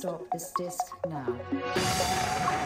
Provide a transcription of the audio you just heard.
stop this disc now.